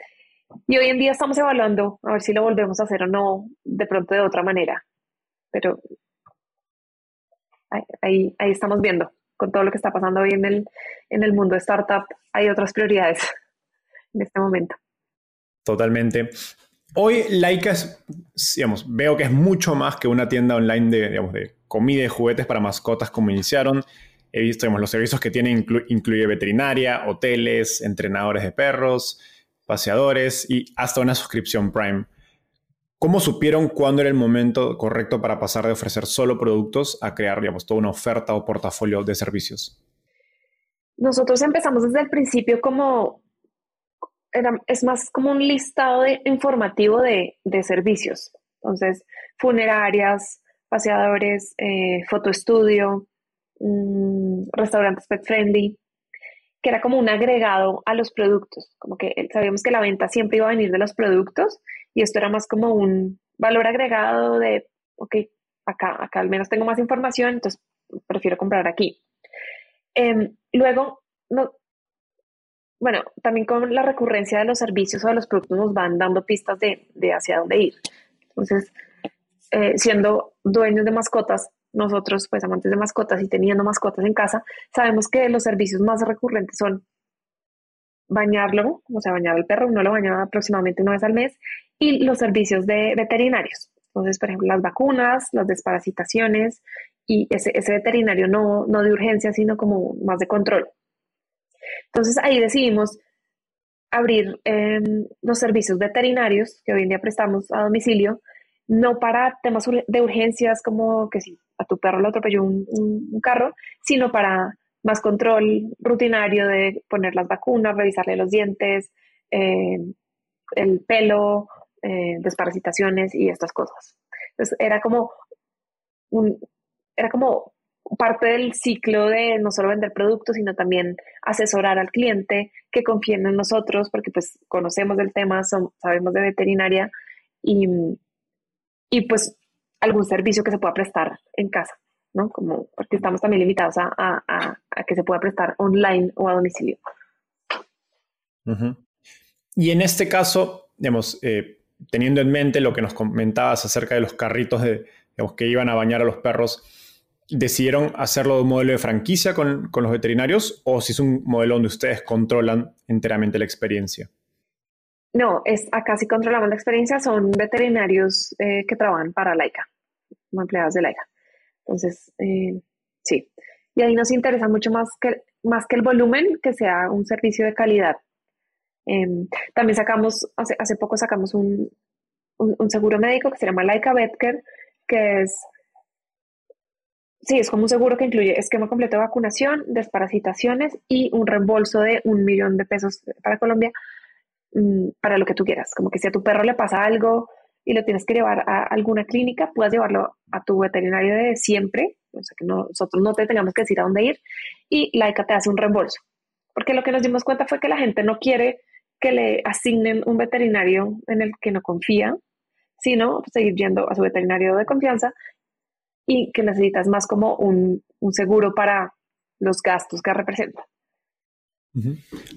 y hoy en día estamos evaluando a ver si lo volvemos a hacer o no, de pronto de otra manera. Pero ahí, ahí, estamos viendo, con todo lo que está pasando hoy en el, en el mundo de startup, hay otras prioridades en este momento. Totalmente. Hoy Laika es, digamos, veo que es mucho más que una tienda online de, de comida y juguetes para mascotas como iniciaron. He visto digamos, los servicios que tiene incluye veterinaria, hoteles, entrenadores de perros, paseadores y hasta una suscripción Prime. ¿Cómo supieron cuándo era el momento correcto para pasar de ofrecer solo productos a crear digamos, toda una oferta o portafolio de servicios? Nosotros empezamos desde el principio como es más como un listado de, informativo de, servicios. Entonces, funerarias, paseadores, eh, fotoestudio, mm, restaurantes pet friendly, que era como un agregado a los productos, como que sabíamos que la venta siempre iba a venir de los productos y esto era más como un valor agregado de, ok, acá, acá al menos tengo más información, entonces prefiero comprar aquí. Em, luego, no, bueno, también con la recurrencia de los servicios o de los productos nos van dando pistas de, hacia dónde ir. Entonces, eh, siendo dueños de mascotas, nosotros, pues amantes de mascotas y teniendo mascotas en casa, sabemos que los servicios más recurrentes son bañarlo, o sea, bañar al perro, uno lo baña aproximadamente una vez al mes, y los servicios de veterinarios. Entonces, por ejemplo, las vacunas, las desparasitaciones y ese, ese veterinario no, no de urgencia, sino como más de control. Entonces ahí decidimos abrir em, los servicios veterinarios que hoy en día prestamos a domicilio, no para temas de urgencias como que si a tu perro le atropelló un, carro, sino para más control rutinario de poner las vacunas, revisarle los dientes, em, el pelo, eh, desparasitaciones y estas cosas. Entonces era como un, era como parte del ciclo de no solo vender productos, sino también asesorar al cliente, que confíen en nosotros, porque pues conocemos del tema, sabemos de veterinaria y, y pues algún servicio que se pueda prestar en casa, ¿no? Como porque estamos también limitados a, que se pueda prestar online o a domicilio. Y en este caso, digamos, eh, teniendo en mente lo que nos comentabas acerca de los carritos de, que iban a bañar a los perros, decidieron hacerlo de un modelo de franquicia con, los veterinarios o si es un modelo donde ustedes controlan enteramente la experiencia? No, es acá sí controlamos la experiencia, son veterinarios eh, que trabajan para Laika, como empleados de Laika. Entonces, eh, sí. Y ahí nos interesa mucho más que, más que el volumen, que sea un servicio de calidad. Em, también sacamos, hace, hace poco sacamos un, un, un, seguro médico que se llama Laika Vetker, que es Sí, es como un seguro que incluye esquema completo de vacunación, desparasitaciones y un reembolso de un millón de pesos para Colombia mm, para lo que tú quieras. Como que si a tu perro le pasa algo y lo tienes que llevar a alguna clínica, puedas llevarlo a tu veterinario de siempre, o sea que nosotros no te tengamos que decir a dónde ir y Laika te hace un reembolso. Porque lo que nos dimos cuenta fue que la gente no quiere que le asignen un veterinario en el que no confía, sino seguir yendo a su veterinario de confianza y que necesitas más como un, seguro para los gastos que representa.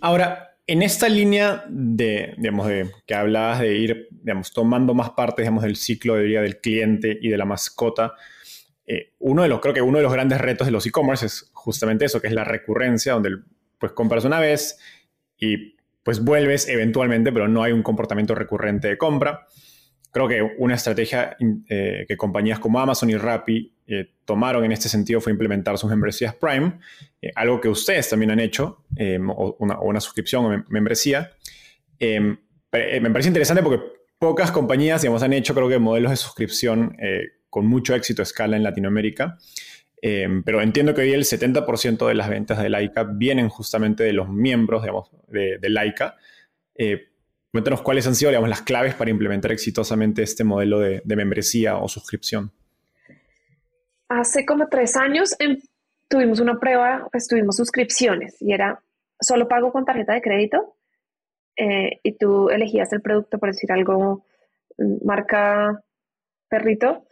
Ahora, en esta línea de, digamos, de, que hablabas de ir, digamos, tomando más parte, digamos, del ciclo de vida del cliente y de la mascota, eh, uno de los, creo que uno de los grandes retos de los e-commerce es justamente eso, que es la recurrencia, donde pues compras una vez y pues vuelves eventualmente, pero no hay un comportamiento recurrente de compra creo que una estrategia eh, que compañías como Amazon y Rappi eh, tomaron en este sentido fue implementar sus membresías Prime, eh, algo que ustedes también han hecho, o una, suscripción o membresía. me parece interesante porque pocas compañías digamos, han hecho, creo que, modelos de suscripción con mucho éxito a escala en Latinoamérica. Em, pero entiendo que hoy el 70% de las ventas de Laika vienen justamente de los miembros, digamos, de, Laika. Eh, cuéntanos cuáles han sido, digamos, las claves para implementar exitosamente este modelo de, membresía o suscripción. Hace como tres años em, tuvimos una prueba, pues tuvimos suscripciones y era solo pago con tarjeta de crédito eh, y tú elegías el producto, por decir algo, mm, marca perrito,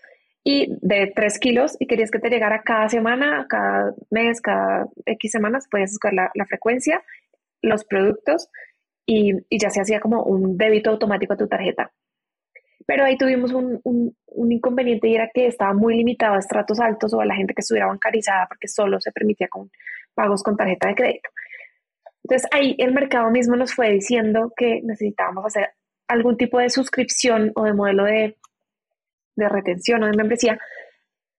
y de 3 kilos y querías que te llegara cada semana, cada mes, cada X semanas, podías buscar la, frecuencia, los productos y, ya se hacía como un débito automático a tu tarjeta. Pero ahí tuvimos un, un, inconveniente y era que estaba muy limitado a estratos altos o a la gente que estuviera bancarizada porque solo se permitía con pagos con tarjeta de crédito. Entonces ahí el mercado mismo nos fue diciendo que necesitábamos hacer algún tipo de suscripción o de modelo de, de retención o de membresía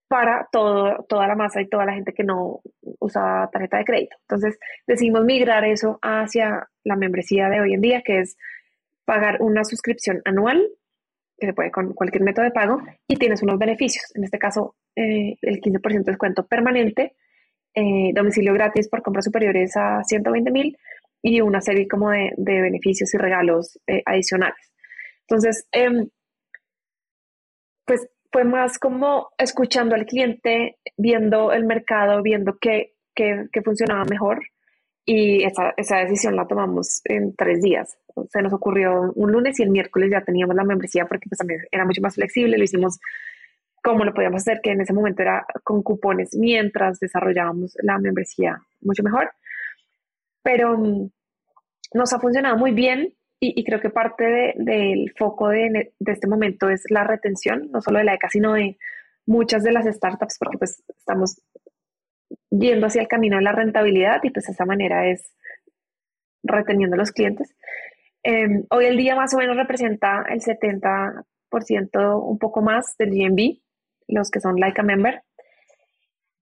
para todo, toda la masa y toda la gente que no usaba tarjeta de crédito. Entonces decidimos migrar eso hacia la membresía de hoy en día, que es pagar una suscripción anual, que se puede con cualquier método de pago, y tienes unos beneficios. En este caso, eh, el 15% de descuento permanente eh, domicilio gratis por compras superiores a 120 mil y una serie como de, beneficios y regalos eh, adicionales. Entonces, em, fue más como escuchando al cliente, viendo el mercado, viendo qué, funcionaba mejor y esa, esa, decisión la tomamos en tres días. Se nos ocurrió un lunes y el miércoles ya teníamos la membresía porque pues también era mucho más flexible, lo hicimos cómo lo podíamos hacer, que en ese momento era con cupones mientras desarrollábamos la membresía mucho mejor. Pero mm, nos ha funcionado muy bien y, creo que parte del foco de, este momento es la retención, no solo de la ECA, sino de muchas de las startups, porque pues estamos yendo hacia el camino de la rentabilidad y pues esa manera es reteniendo a los clientes. Em, hoy el día más o menos representa el 70%, un poco más del GMV los que son like a member.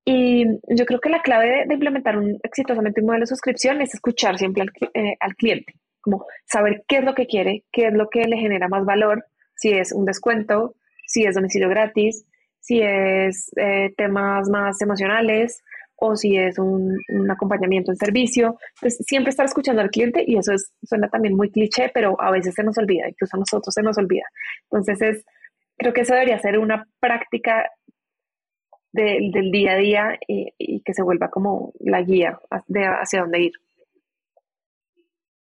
Y yo creo que la clave de, implementar un, exitosamente un modelo de suscripción es escuchar siempre al, eh, al, cliente, como saber qué es lo que quiere, qué es lo que le genera más valor, si es un descuento, si es domicilio gratis, si es eh, temas más emocionales o si es un, acompañamiento en servicio. Pues siempre estar escuchando al cliente y eso es, suena también muy cliché, pero a veces se nos olvida, incluso a nosotros se nos olvida. Entonces es creo que eso debería ser una práctica del día a día y, que se vuelva como la guía de hacia dónde ir.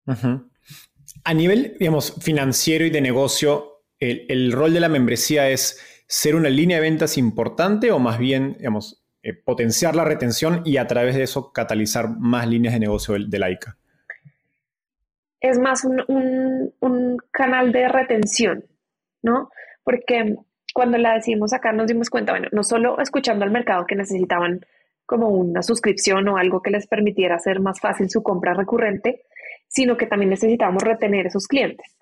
A nivel, digamos, financiero y de negocio, el, rol de la membresía es ser una línea de ventas importante o más bien, digamos, eh, potenciar la retención y a través de eso catalizar más líneas de negocio de, la ICA? Es más un, un canal de retención, ¿no? porque cuando la decidimos sacar nos dimos cuenta, bueno, no solo escuchando al mercado que necesitaban como una suscripción o algo que les permitiera hacer más fácil su compra recurrente, sino que también necesitábamos retener esos clientes,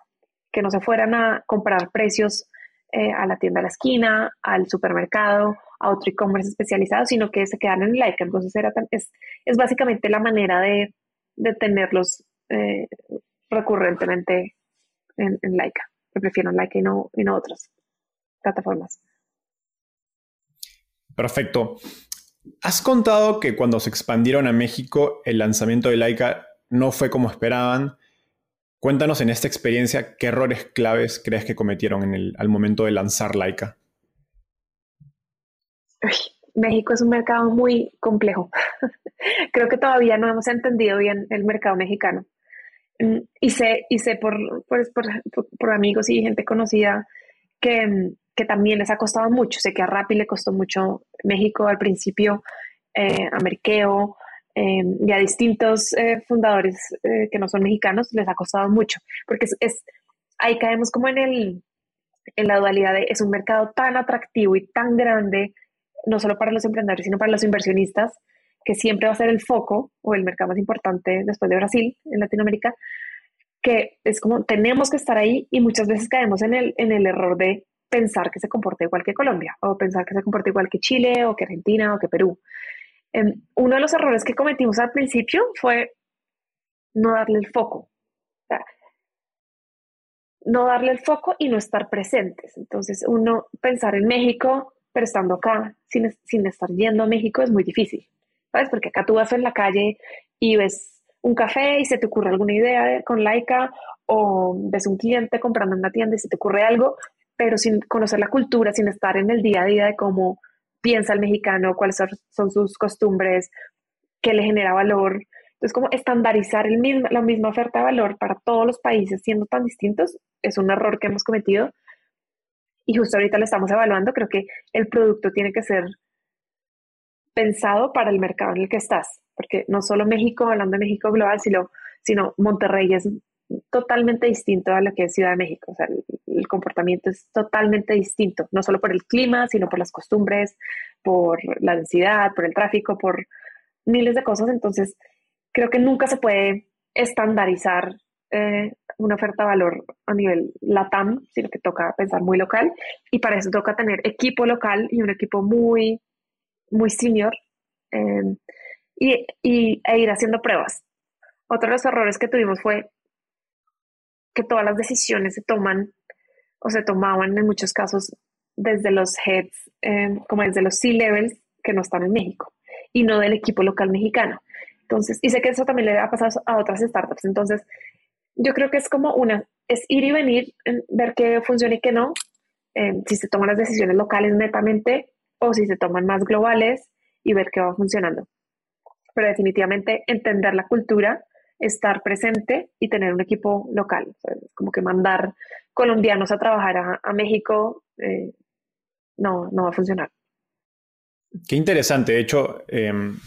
que no se fueran a comprar precios eh, a la tienda de la esquina, al supermercado, a otro e-commerce especializado, sino que se quedan en Laika. Entonces era es, básicamente la manera de, tenerlos eh, recurrentemente en, Laika que prefiero Like y no, y no otras plataformas. Perfecto. Has contado que cuando se expandieron a México, el lanzamiento de Laika no fue como esperaban. Cuéntanos en esta experiencia qué errores claves crees que cometieron en el, al momento de lanzar Laika. México es un mercado muy complejo. Creo que todavía no hemos entendido bien el mercado mexicano. Mm, y sé, y sé por, por, amigos y gente conocida que, que, también les ha costado mucho. Sé que a Rappi le costó mucho México al principio, eh, a em, y a distintos eh, fundadores eh, que no son mexicanos les ha costado mucho, porque es, ahí caemos como en, el, en la dualidad de es un mercado tan atractivo y tan grande, no solo para los emprendedores, sino para los inversionistas, que siempre va a ser el foco o el mercado más importante después de Brasil en Latinoamérica, que es como tenemos que estar ahí y muchas veces caemos en el, en el error de pensar que se comporta igual que Colombia o pensar que se comporta igual que Chile o que Argentina o que Perú. Em, uno de los errores que cometimos al principio fue no darle el foco. no darle el foco y no estar presentes. Entonces, uno pensar en México pero estando acá, sin, sin estar yendo a México, es muy difícil, ¿sabes? Porque acá tú vas en la calle y ves un café y se te ocurre alguna idea con Laika, o ves un cliente comprando en una tienda y se te ocurre algo, pero sin conocer la cultura, sin estar en el día a día de cómo piensa el mexicano, cuáles son, sus costumbres, qué le genera valor. Entonces, como estandarizar el mismo, la misma oferta de valor para todos los países siendo tan distintos es un error que hemos cometido y justo ahorita lo estamos evaluando. Creo que el producto tiene que ser pensado para el mercado en el que estás, porque no solo México, hablando de México global, sino, sino Monterrey es totalmente distinto a lo que es Ciudad de México. O sea, el, comportamiento es totalmente distinto, no solo por el clima, sino por las costumbres, por la densidad, por el tráfico, por miles de cosas. Entonces, creo que nunca se puede estandarizar eh, una oferta de valor a nivel LATAM, sino que toca pensar muy local. Y para eso toca tener equipo local y un equipo muy, muy senior eh, y, y, e ir haciendo pruebas. Otro de los errores que tuvimos fue que todas las decisiones se toman o se tomaban en muchos casos desde los heads, em, como desde los C-levels que no están en México y no del equipo local mexicano. Entonces, y sé que eso también le ha pasado a otras startups. Entonces, yo creo que es como una, es ir y venir, ver qué funciona y qué no, em, si se toman las decisiones locales netamente o si se toman más globales y ver qué va funcionando. Pero definitivamente entender la cultura estar presente y tener un equipo local. como que mandar colombianos a trabajar a, México eh, no, no va a funcionar. Qué interesante. De hecho, em,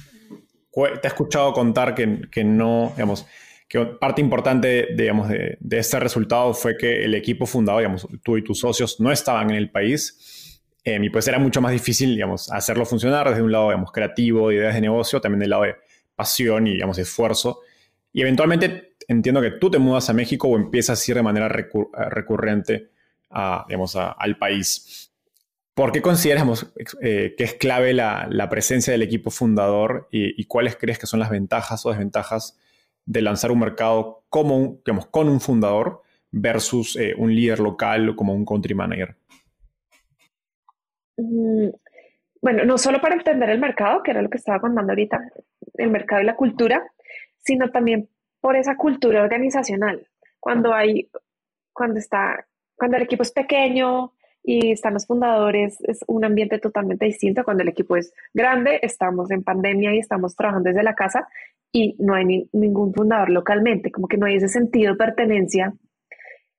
te he escuchado contar que, no, digamos, que parte importante digamos, de, de, este resultado fue que el equipo fundado, digamos, tú y tus socios no estaban en el país. Em, y pues era mucho más difícil, digamos, hacerlo funcionar desde un lado, digamos, creativo, ideas de negocio, también del lado de pasión y, digamos, esfuerzo. Y eventualmente entiendo que tú te mudas a México o empiezas a ir de manera recurrente a, digamos, al país. ¿Por qué consideras eh, que es clave la, presencia del equipo fundador y, cuáles crees que son las ventajas o desventajas de lanzar un mercado como digamos, con un fundador versus eh, un líder local como un country manager? Mm, bueno, no solo para entender el mercado, que era lo que estaba contando ahorita, el mercado y la cultura, sino también por esa cultura organizacional. Cuando hay, cuando está, cuando el equipo es pequeño y están los fundadores, es un ambiente totalmente distinto. Cuando el equipo es grande, estamos en pandemia y estamos trabajando desde la casa y no hay ningún fundador localmente, como que no hay ese sentido de pertenencia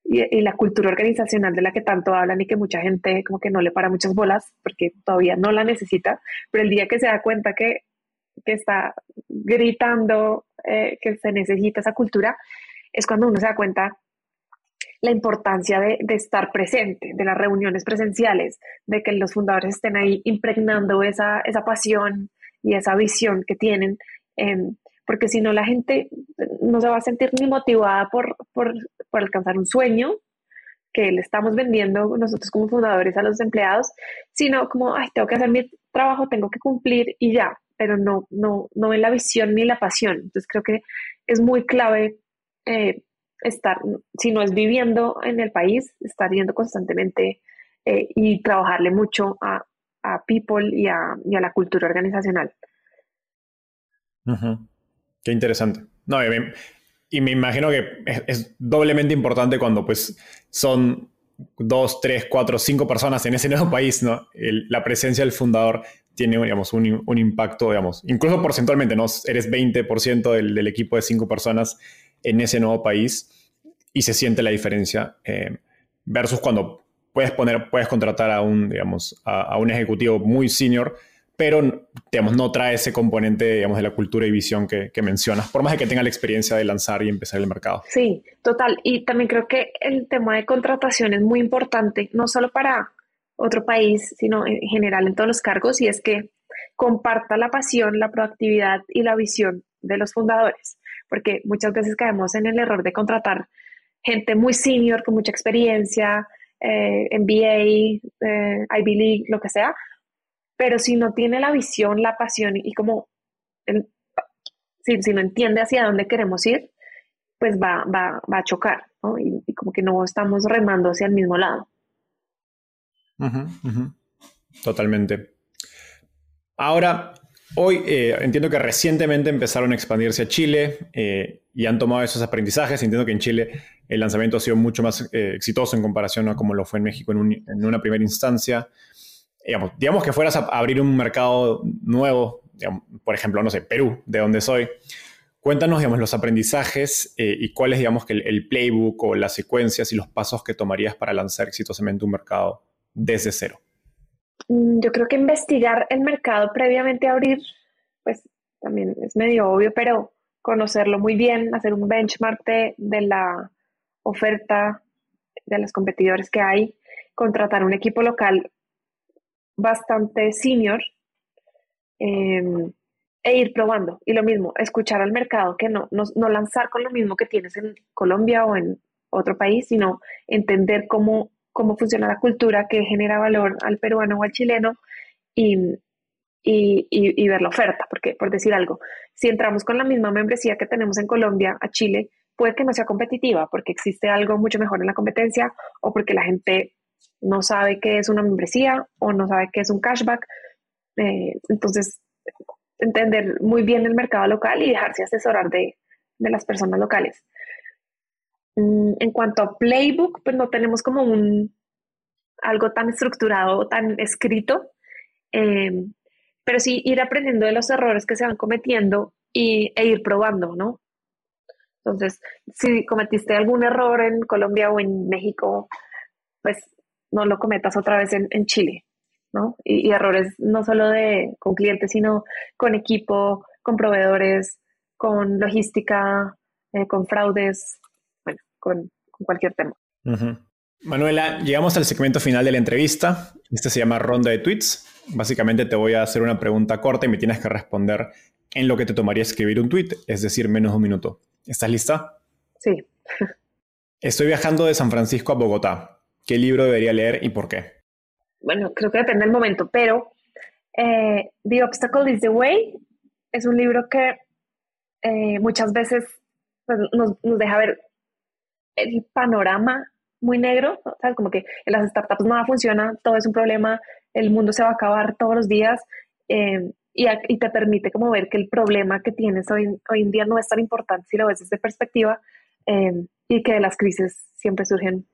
y, y, la cultura organizacional de la que tanto hablan y que mucha gente como que no le para muchas bolas porque todavía no la necesita, pero el día que se da cuenta que que está gritando eh, que se necesita esa cultura, es cuando uno se da cuenta la importancia de, estar presente, de las reuniones presenciales, de que los fundadores estén ahí impregnando esa, esa pasión y esa visión que tienen, em, porque si no la gente no se va a sentir ni motivada por, por, por alcanzar un sueño que le estamos vendiendo nosotros como fundadores a los empleados, sino como, ay, tengo que hacer mi trabajo, tengo que cumplir y ya, pero no, no, no ven la visión ni la pasión. Entonces creo que es muy clave eh, estar, si no es viviendo en el país, estar yendo constantemente eh, y trabajarle mucho a, a people y a, y a, la cultura organizacional. Qué interesante. No, y me, imagino que es, doblemente importante cuando pues son dos, tres, cuatro, cinco personas en ese nuevo país, ¿no? la presencia del fundador tiene, digamos, un, un, impacto, digamos, incluso porcentualmente, ¿no? Eres 20% del, del, equipo de cinco personas en ese nuevo país y se siente la diferencia eh, versus cuando puedes poner, puedes contratar a un, digamos, a, un ejecutivo muy senior, pero, digamos, no trae ese componente, digamos, de la cultura y visión que, que mencionas, por más de que tenga la experiencia de lanzar y empezar el mercado. Sí, total. Y también creo que el tema de contratación es muy importante, no solo para otro país, sino en general en todos los cargos, y es que comparta la pasión, la proactividad y la visión de los fundadores, porque muchas veces caemos en el error de contratar gente muy senior, con mucha experiencia, eh, MBA, eh, Ivy League, lo que sea, pero si no tiene la visión, la pasión y como, si, no entiende hacia dónde queremos ir, pues va, va, va a chocar, ¿no? y como que no estamos remando hacia el mismo lado. Totalmente. Ahora, hoy eh, entiendo que recientemente empezaron a expandirse a Chile eh, y han tomado esos aprendizajes. Entiendo que en Chile el lanzamiento ha sido mucho más eh, exitoso en comparación a como lo fue en México en, una primera instancia. Digamos, que fueras a abrir un mercado nuevo, por ejemplo, no sé, Perú, de donde soy. Cuéntanos, digamos, los aprendizajes y cuál es, digamos, el, playbook o las secuencias y los pasos que tomarías para lanzar exitosamente un mercado desde cero. Mm, yo creo que investigar el mercado previamente a abrir, pues también es medio obvio, pero conocerlo muy bien, hacer un benchmark de, la oferta de los competidores que hay, contratar un equipo local bastante senior em, e ir probando. Y lo mismo, escuchar al mercado, que no, no lanzar con lo mismo que tienes en Colombia o en otro país, sino entender cómo cómo funciona la cultura que genera valor al peruano o al chileno y, y, ver la oferta, porque por decir algo, si entramos con la misma membresía que tenemos en Colombia a Chile, puede que no sea competitiva porque existe algo mucho mejor en la competencia o porque la gente no sabe qué es una membresía o no sabe qué es un cashback. Eh, entonces, entender muy bien el mercado local y dejarse asesorar de, de las personas locales. Mm, en cuanto a playbook, pues no tenemos como un algo tan estructurado, tan escrito, em, pero sí ir aprendiendo de los errores que se van cometiendo y, e ir probando, ¿no? Entonces, si cometiste algún error en Colombia o en México, pues no lo cometas otra vez en, Chile, ¿no? Y, errores no solo de, con clientes, sino con equipo, con proveedores, con logística, eh, con fraudes, con, cualquier tema. Manuela, llegamos al segmento final de la entrevista. Este se llama ronda de tweets. Básicamente te voy a hacer una pregunta corta y me tienes que responder en lo que te tomaría escribir un tweet, es decir, menos de un minuto. ¿Estás lista? Sí. Estoy viajando de San Francisco a Bogotá. ¿Qué libro debería leer y por qué? Bueno, creo que depende del momento, pero eh, The Obstacle is the Way es un libro que eh, muchas veces pues, nos, nos, deja ver el panorama muy negro, ¿sabes? Como que en las startups nada funciona, todo es un problema, el mundo se va a acabar todos los días eh, y, y, te permite como ver que el problema que tienes hoy, hoy en día no es tan importante si lo ves desde perspectiva eh, y que de las crisis siempre surgen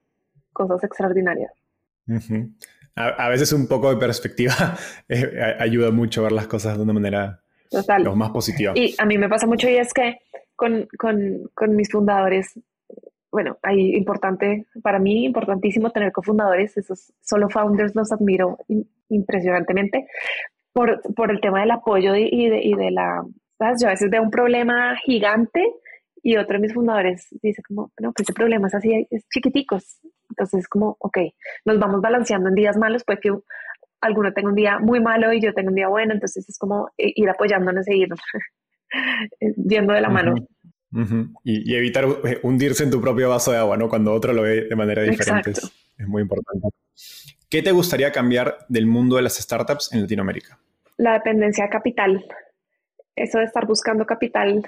cosas extraordinarias. a, veces un poco de perspectiva eh, ayuda mucho a ver las cosas de una manera lo más positiva. Y a mí me pasa mucho y es que con, con, con mis fundadores bueno, hay importante, para mí importantísimo tener cofundadores, esos solo founders los admiro impresionantemente por, por, el tema del apoyo y de, y de la, ¿sabes? Yo a veces veo un problema gigante y otro de mis fundadores dice como, no, pues ese problema es así, es chiquiticos. Entonces es como, ok, nos vamos balanceando en días malos, puede que alguno tenga un día muy malo y yo tenga un día bueno, entonces es como eh, ir apoyándonos e ir yendo de la mano y, evitar eh, hundirse en tu propio vaso de agua, ¿no? Cuando otro lo ve de manera diferente. Es, muy importante. ¿Qué te gustaría cambiar del mundo de las startups en Latinoamérica? La dependencia de capital. Eso de estar buscando capital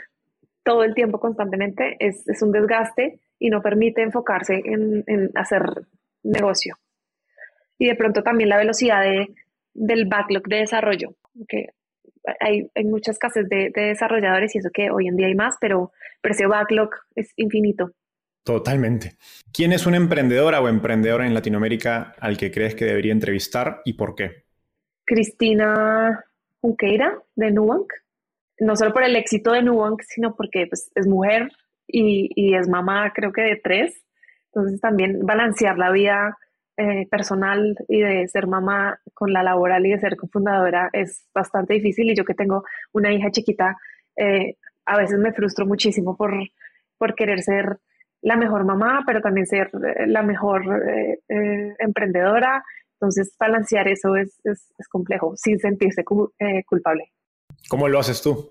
todo el tiempo constantemente es, es un desgaste y no permite enfocarse en, en, hacer negocio. Y de pronto también la velocidad de, del backlog de desarrollo, que hay, hay mucha escasez de, desarrolladores y eso que hoy en día hay más, pero, pero ese backlog es infinito. Totalmente. ¿Quién es una emprendedora o emprendedora en Latinoamérica al que crees que debería entrevistar y por qué? Cristina Junqueira de Nubank. No solo por el éxito de Nubank, sino porque pues, es mujer y, y es mamá, creo que de tres. Entonces también balancear la vida eh, personal y de ser mamá con la laboral y de ser cofundadora es bastante difícil y yo que tengo una hija chiquita, eh, a veces me frustro muchísimo por, por querer ser la mejor mamá, pero también ser eh, la mejor emprendedora. Entonces, balancear eso es, es, es complejo, sin sentirse culpable. ¿Cómo lo haces tú?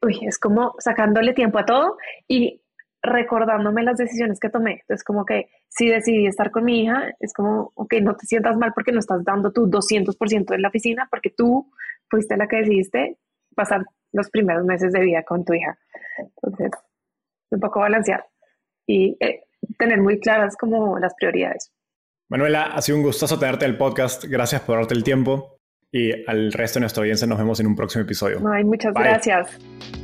Uy, es como sacándole tiempo a todo y recordándome las decisiones que tomé. Entonces, como que si decidí estar con mi hija, es como, ok, no te sientas mal porque no estás dando tu 200% en la oficina, porque tú fuiste la que decidiste pasar los primeros meses de vida con tu hija. Entonces, un poco balancear y eh, tener muy claras como las prioridades. Manuela, ha sido un gustoso tenerte en el podcast. Gracias por darte el tiempo. Y al resto de nuestra audiencia nos vemos en un próximo episodio. Ay, muchas gracias.